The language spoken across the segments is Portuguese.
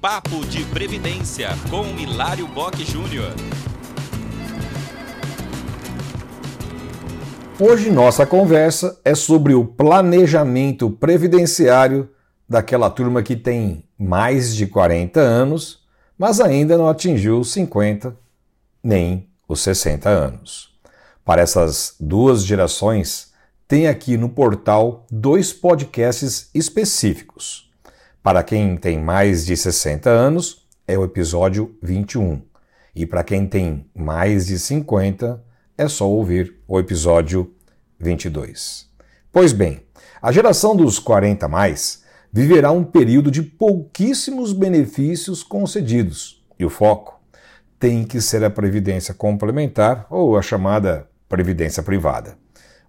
Papo de Previdência com Hilário Bock Júnior. Hoje nossa conversa é sobre o planejamento previdenciário daquela turma que tem mais de 40 anos, mas ainda não atingiu os 50 nem os 60 anos. Para essas duas gerações, tem aqui no portal dois podcasts específicos. Para quem tem mais de 60 anos, é o episódio 21. E para quem tem mais de 50, é só ouvir o episódio 22. Pois bem, a geração dos 40 mais viverá um período de pouquíssimos benefícios concedidos, e o foco tem que ser a previdência complementar ou a chamada previdência privada.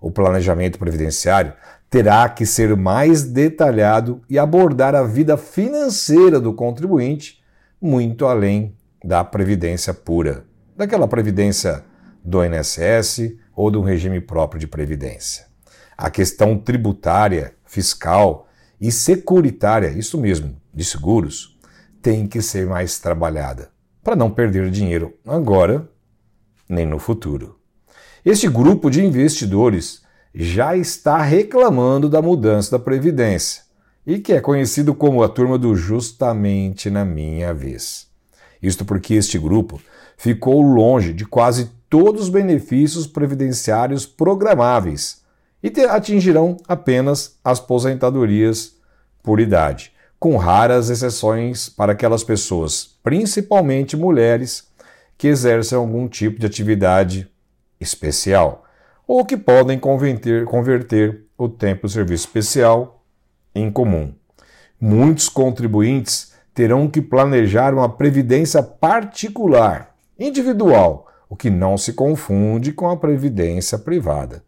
O planejamento previdenciário terá que ser mais detalhado e abordar a vida financeira do contribuinte muito além da previdência pura, daquela previdência do INSS ou do regime próprio de previdência. A questão tributária, fiscal e securitária, isso mesmo, de seguros, tem que ser mais trabalhada para não perder dinheiro agora nem no futuro. Este grupo de investidores já está reclamando da mudança da Previdência e que é conhecido como a turma do justamente na minha vez. Isto porque este grupo ficou longe de quase todos os benefícios previdenciários programáveis e atingirão apenas as aposentadorias por idade, com raras exceções para aquelas pessoas, principalmente mulheres, que exercem algum tipo de atividade especial ou que podem converter, converter o tempo serviço especial em comum. Muitos contribuintes terão que planejar uma previdência particular, individual, o que não se confunde com a previdência privada.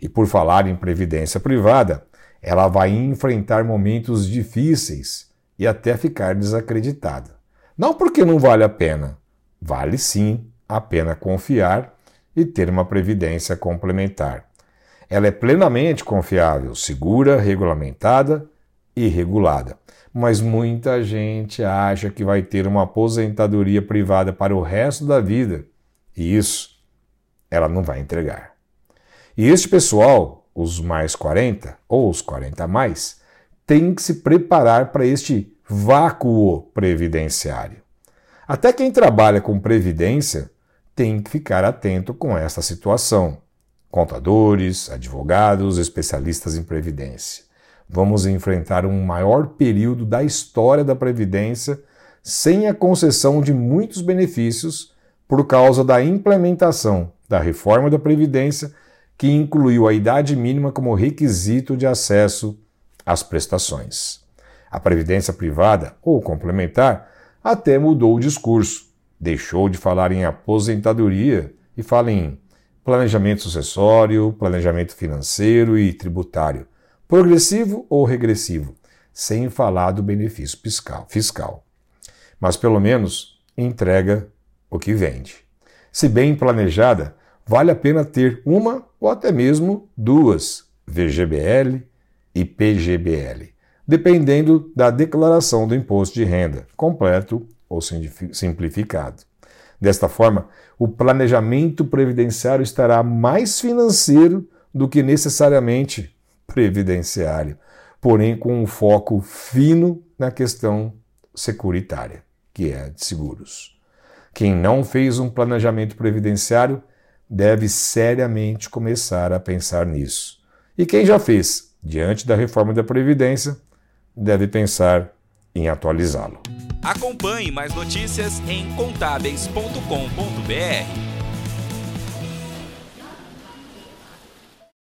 E por falar em previdência privada, ela vai enfrentar momentos difíceis e até ficar desacreditada. Não porque não vale a pena, vale sim a pena confiar e ter uma previdência complementar. Ela é plenamente confiável, segura, regulamentada e regulada. Mas muita gente acha que vai ter uma aposentadoria privada para o resto da vida e isso ela não vai entregar. E este pessoal, os mais 40 ou os 40 a mais, tem que se preparar para este vácuo previdenciário. Até quem trabalha com previdência tem que ficar atento com esta situação. Contadores, advogados, especialistas em previdência. Vamos enfrentar um maior período da história da previdência sem a concessão de muitos benefícios por causa da implementação da reforma da previdência que incluiu a idade mínima como requisito de acesso às prestações. A previdência privada ou complementar até mudou o discurso deixou de falar em aposentadoria e fala em planejamento sucessório, planejamento financeiro e tributário, progressivo ou regressivo, sem falar do benefício fiscal. fiscal. Mas pelo menos entrega o que vende. Se bem planejada, vale a pena ter uma ou até mesmo duas VGBL e PGBL, dependendo da declaração do imposto de renda, completo ou simplificado. Desta forma, o planejamento previdenciário estará mais financeiro do que necessariamente previdenciário, porém com um foco fino na questão securitária, que é de seguros. Quem não fez um planejamento previdenciário deve seriamente começar a pensar nisso. E quem já fez, diante da reforma da Previdência, deve pensar em atualizá-lo. Acompanhe mais notícias em contábeis.com.br.